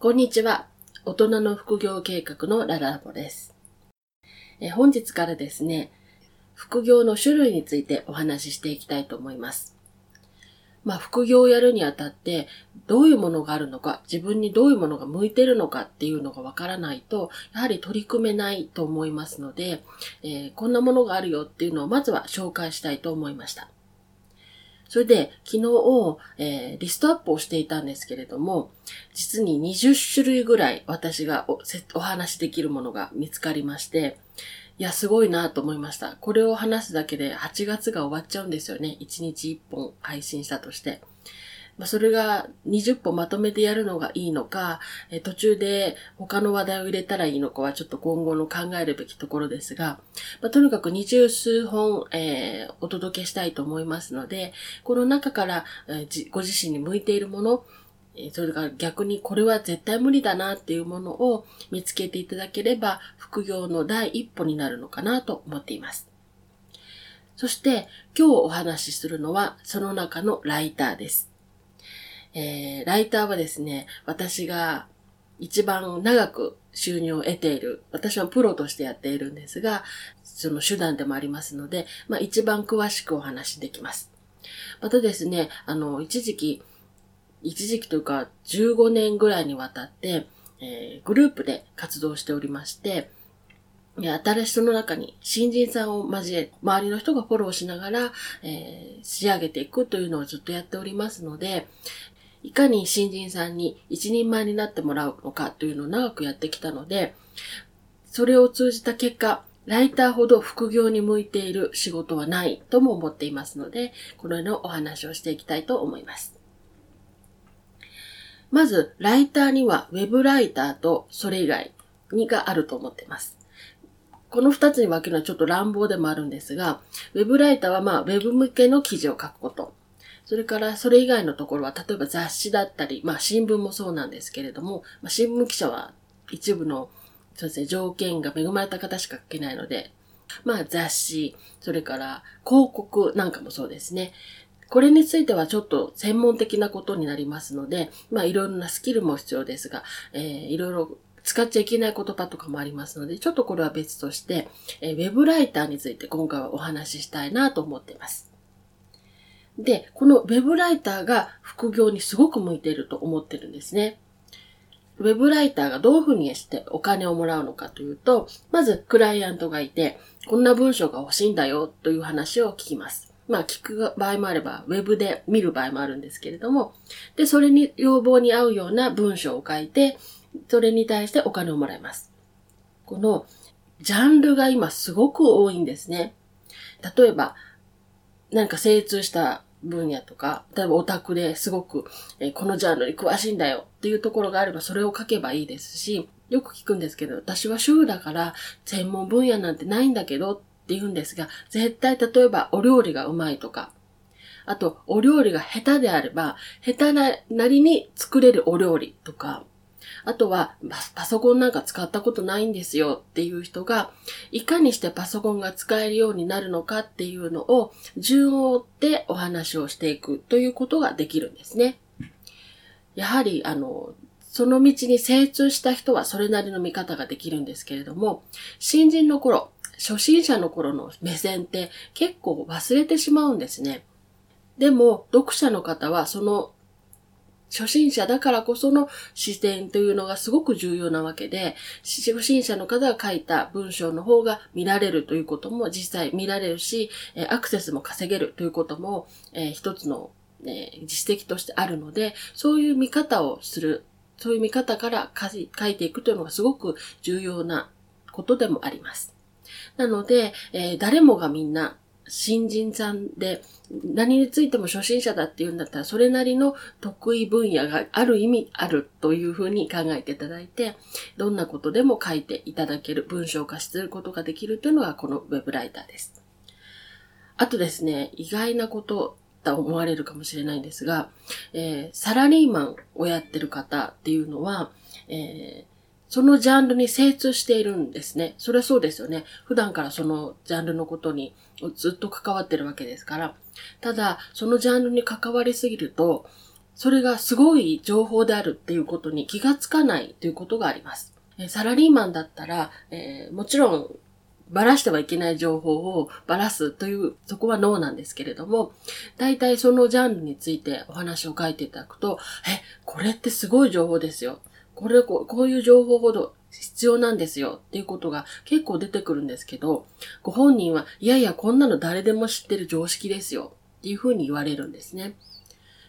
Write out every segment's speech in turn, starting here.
こんにちは。大人の副業計画のララボです。え本日からですね、副業の種類についてお話ししていきたいと思います。まあ、副業をやるにあたって、どういうものがあるのか、自分にどういうものが向いてるのかっていうのがわからないと、やはり取り組めないと思いますので、えー、こんなものがあるよっていうのをまずは紹介したいと思いました。それで、昨日、えー、リストアップをしていたんですけれども、実に20種類ぐらい私がおお話しできるものが見つかりまして、いや、すごいなと思いました。これを話すだけで8月が終わっちゃうんですよね。1日1本配信したとして。まあ、それが20本まとめてやるのがいいのか、え途中で他の話題を入れたらいいのかはちょっと今後の考えるべきところですが、まあ、とにかく20数本、えー、お届けしたいと思いますので、この中から、え、ご自身に向いているもの、それから逆にこれは絶対無理だなっていうものを見つけていただければ副業の第一歩になるのかなと思っています。そして今日お話しするのはその中のライターです。えー、ライターはですね、私が一番長く収入を得ている、私はプロとしてやっているんですが、その手段でもありますので、まあ一番詳しくお話しできます。またですね、あの、一時期、一時期というか15年ぐらいにわたって、えー、グループで活動しておりまして、新しい人の中に新人さんを交え、周りの人がフォローしながら、えー、仕上げていくというのをずっとやっておりますので、いかに新人さんに一人前になってもらうのかというのを長くやってきたので、それを通じた結果、ライターほど副業に向いている仕事はないとも思っていますので、このようなお話をしていきたいと思います。まず、ライターには web ライターとそれ以外にがあると思っています。この二つに分けるのはちょっと乱暴でもあるんですが、ウェブライターはまあ、ウェブ向けの記事を書くこと。それからそれ以外のところは、例えば雑誌だったり、まあ新聞もそうなんですけれども、まあ、新聞記者は一部のそうですね、条件が恵まれた方しか書けないので、まあ雑誌、それから広告なんかもそうですね。これについてはちょっと専門的なことになりますので、まあいろいろなスキルも必要ですが、えー、いろいろ使っちゃいけない言葉とかもありますので、ちょっとこれは別として、えー、ウェブライターについて今回はお話ししたいなと思っています。で、このウェブライターが副業にすごく向いていると思ってるんですね。ウェブライターがどういうふうにしてお金をもらうのかというと、まずクライアントがいて、こんな文章が欲しいんだよという話を聞きます。まあ聞く場合もあれば、ウェブで見る場合もあるんですけれども、で、それに要望に合うような文章を書いて、それに対してお金をもらいます。このジャンルが今すごく多いんですね。例えば、何か精通した分野とか、例えばオタクですごく、えー、このジャンルに詳しいんだよっていうところがあればそれを書けばいいですし、よく聞くんですけど、私は主婦だから専門分野なんてないんだけどって言うんですが、絶対例えばお料理がうまいとか、あとお料理が下手であれば、下手ななりに作れるお料理とか、あとは、パソコンなんか使ったことないんですよっていう人が、いかにしてパソコンが使えるようになるのかっていうのを、順を追ってお話をしていくということができるんですね。やはり、あの、その道に精通した人はそれなりの見方ができるんですけれども、新人の頃、初心者の頃の目線って結構忘れてしまうんですね。でも、読者の方はその初心者だからこその視点というのがすごく重要なわけで、初心者の方が書いた文章の方が見られるということも実際見られるし、アクセスも稼げるということも、えー、一つの、えー、実績としてあるので、そういう見方をする、そういう見方から書いていくというのがすごく重要なことでもあります。なので、えー、誰もがみんな新人さんで何についても初心者だって言うんだったら、それなりの得意分野がある意味あるというふうに考えていただいて、どんなことでも書いていただける、文章化することができるというのがこのウェブライターです。あとですね、意外なことだと思われるかもしれないんですが、えー、サラリーマンをやってる方っていうのは、えー、そのジャンルに精通しているんですね。それはそうですよね。普段からそのジャンルのことにずっと関わってるわけですから。ただ、そのジャンルに関わりすぎると、それがすごい情報であるっていうことに気がつかないということがあります。サラリーマンだったら、えー、もちろんばらしてはいけない情報をばらすという、そこはノーなんですけれども、大体そのジャンルについてお話を書いていただくと、え、これってすごい情報ですよ。これこう、こういう情報ほど必要なんですよっていうことが結構出てくるんですけど、ご本人は、いやいや、こんなの誰でも知ってる常識ですよっていうふうに言われるんですね。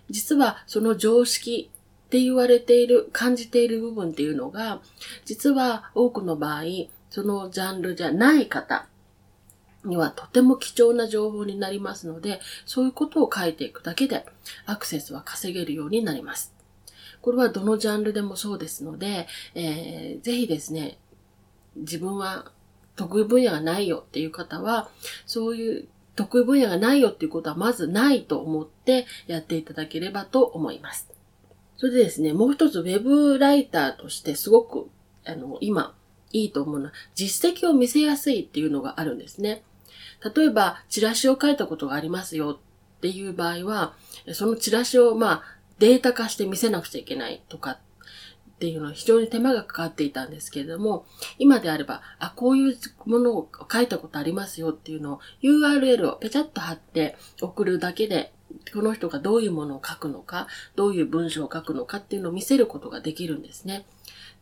実はその常識って言われている、感じている部分っていうのが、実は多くの場合、そのジャンルじゃない方にはとても貴重な情報になりますので、そういうことを書いていくだけでアクセスは稼げるようになります。これはどのジャンルでもそうですので、えー、ぜひですね、自分は得意分野がないよっていう方は、そういう得意分野がないよっていうことはまずないと思ってやっていただければと思います。それでですね、もう一つウェブライターとしてすごく、あの、今、いいと思うのは、実績を見せやすいっていうのがあるんですね。例えば、チラシを書いたことがありますよっていう場合は、そのチラシをまあ、データ化して見せなくちゃいけないとかっていうのは非常に手間がかかっていたんですけれども、今であれば、あ、こういうものを書いたことありますよっていうのを URL をペチャッと貼って送るだけで、この人がどういうものを書くのか、どういう文章を書くのかっていうのを見せることができるんですね。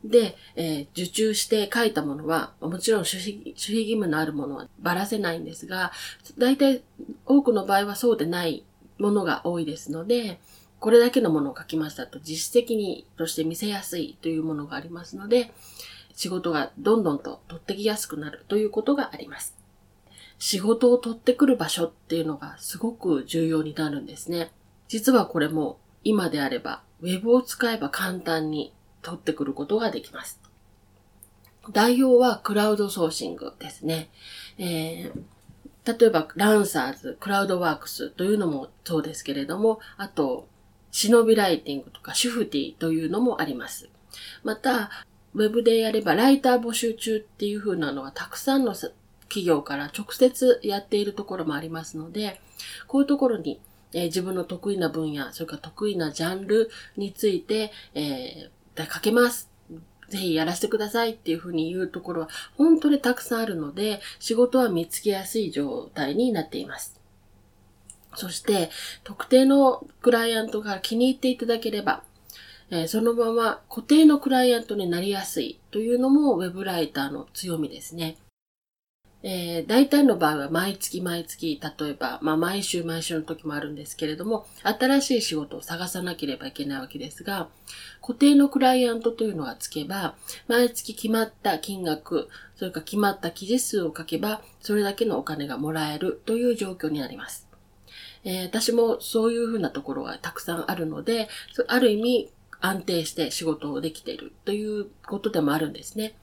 で、えー、受注して書いたものは、もちろん守秘守秘義務のあるものはばらせないんですが、大体多くの場合はそうでないものが多いですので、これだけのものを書きましたと実績にとして見せやすいというものがありますので、仕事がどんどんと取ってきやすくなるということがあります。仕事を取ってくる場所っていうのがすごく重要になるんですね。実はこれも今であれば、ウェブを使えば簡単に取ってくることができます。代表はクラウドソーシングですね。えー、例えば、ランサーズ、クラウドワークスというのもそうですけれども、あと、忍びライティングとかシュフティというのもあります。また、ウェブでやればライター募集中っていう風なのはたくさんの企業から直接やっているところもありますので、こういうところに、えー、自分の得意な分野、それから得意なジャンルについて、えー、書けます。ぜひやらせてくださいっていうふうに言うところは本当にたくさんあるので、仕事は見つけやすい状態になっています。そして、特定のクライアントが気に入っていただければ、えー、そのまま固定のクライアントになりやすいというのも Web ライターの強みですね。えー、大体の場合は毎月毎月、例えば、まあ毎週毎週の時もあるんですけれども、新しい仕事を探さなければいけないわけですが、固定のクライアントというのがつけば、毎月決まった金額、それから決まった記事数を書けば、それだけのお金がもらえるという状況になります。えー、私もそういうふうなところがたくさんあるので、ある意味安定して仕事をできているということでもあるんですね。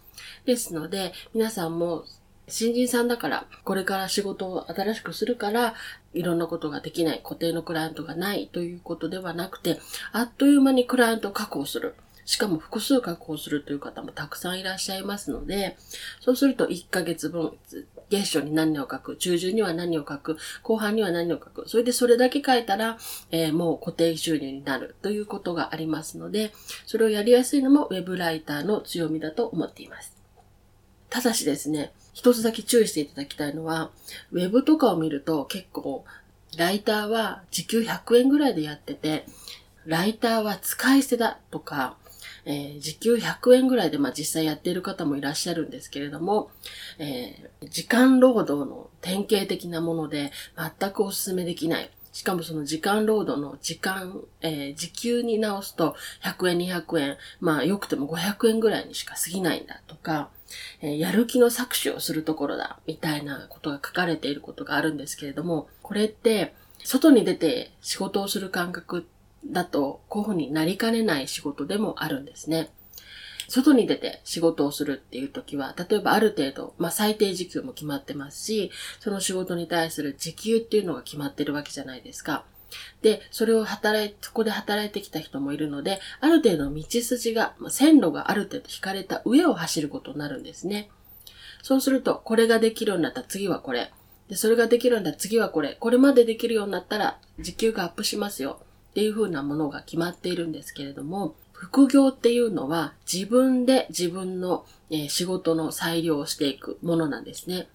ですので、皆さんも新人さんだから、これから仕事を新しくするから、いろんなことができない、固定のクライアントがないということではなくて、あっという間にクライアントを確保する。しかも複数確保するという方もたくさんいらっしゃいますので、そうすると1ヶ月分、月初に何を書く、中旬には何を書く、後半には何を書く、それでそれだけ書いたら、えー、もう固定収入になるということがありますので、それをやりやすいのも Web ライターの強みだと思っています。ただしですね、一つだけ注意していただきたいのは、ウェブとかを見ると結構、ライターは時給100円ぐらいでやってて、ライターは使い捨てだとか、えー、時給100円ぐらいで、まあ実際やっている方もいらっしゃるんですけれども、えー、時間労働の典型的なもので全くお勧めできない。しかもその時間労働の時間、えー、時給に直すと100円、200円、まあ良くても500円ぐらいにしか過ぎないんだとか、えー、やる気の搾取をするところだ、みたいなことが書かれていることがあるんですけれども、これって、外に出て仕事をする感覚っだと、こうになりかねない仕事でもあるんですね。外に出て仕事をするっていう時は、例えばある程度、まあ最低時給も決まってますし、その仕事に対する時給っていうのが決まってるわけじゃないですか。で、それを働い、そこで働いてきた人もいるので、ある程度道筋が、線路がある程度引かれた上を走ることになるんですね。そうすると、これができるようになったら次はこれ。で、それができるようになったら次はこれ。これまでできるようになったら時給がアップしますよ。っていう風なものが決まっているんですけれども、副業っていうのは自分で自分の、仕事の裁量をしていくものなんですね。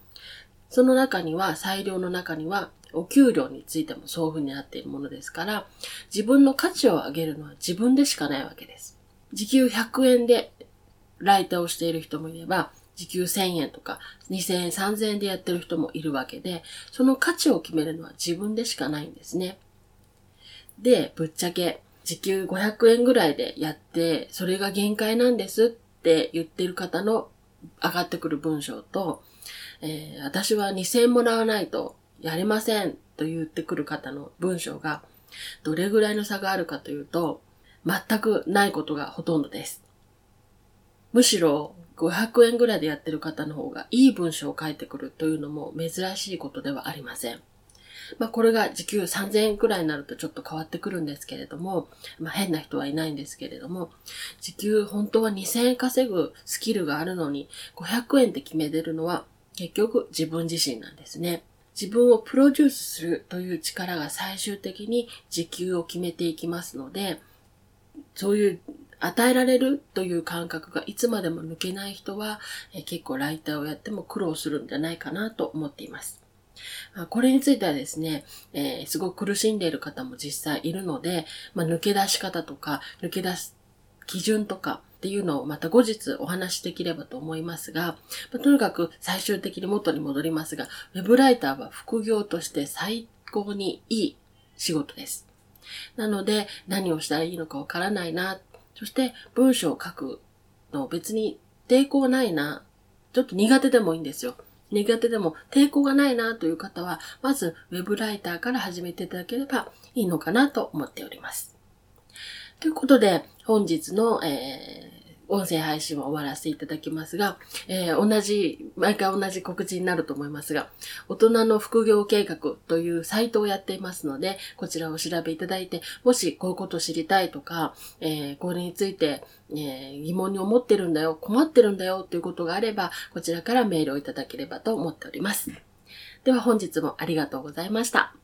その中には、裁量の中には、お給料についてもそういう風になっているものですから、自分の価値を上げるのは自分でしかないわけです。時給100円でライターをしている人もいれば、時給1000円とか2000円、3000円でやってる人もいるわけで、その価値を決めるのは自分でしかないんですね。で、ぶっちゃけ、時給500円ぐらいでやって、それが限界なんですって言ってる方の上がってくる文章と、えー、私は2000円もらわないとやれませんと言ってくる方の文章が、どれぐらいの差があるかというと、全くないことがほとんどです。むしろ500円ぐらいでやってる方の方がいい文章を書いてくるというのも珍しいことではありません。まあこれが時給3000円くらいになるとちょっと変わってくるんですけれども、まあ変な人はいないんですけれども、時給本当は2000円稼ぐスキルがあるのに500円って決めてるのは結局自分自身なんですね。自分をプロデュースするという力が最終的に時給を決めていきますので、そういう与えられるという感覚がいつまでも抜けない人は、え結構ライターをやっても苦労するんじゃないかなと思っています。これについてはですね、えー、すごく苦しんでいる方も実際いるので、まあ、抜け出し方とか、抜け出す基準とかっていうのをまた後日お話しできればと思いますが、まあ、とにかく最終的に元に戻りますが、ウェブライターは副業として最高にいい仕事です。なので、何をしたらいいのかわからないな。そして文章を書くの別に抵抗ないな。ちょっと苦手でもいいんですよ。苦手でも抵抗がないなという方は、まず web ライターから始めていただければいいのかなと思っております。ということで、本日の、えー音声配信を終わらせていただきますが、えー、同じ、毎回同じ告知になると思いますが、大人の副業計画というサイトをやっていますので、こちらを調べいただいて、もしこういうこと知りたいとか、えー、これについて、えー、疑問に思ってるんだよ、困ってるんだよということがあれば、こちらからメールをいただければと思っております。では本日もありがとうございました。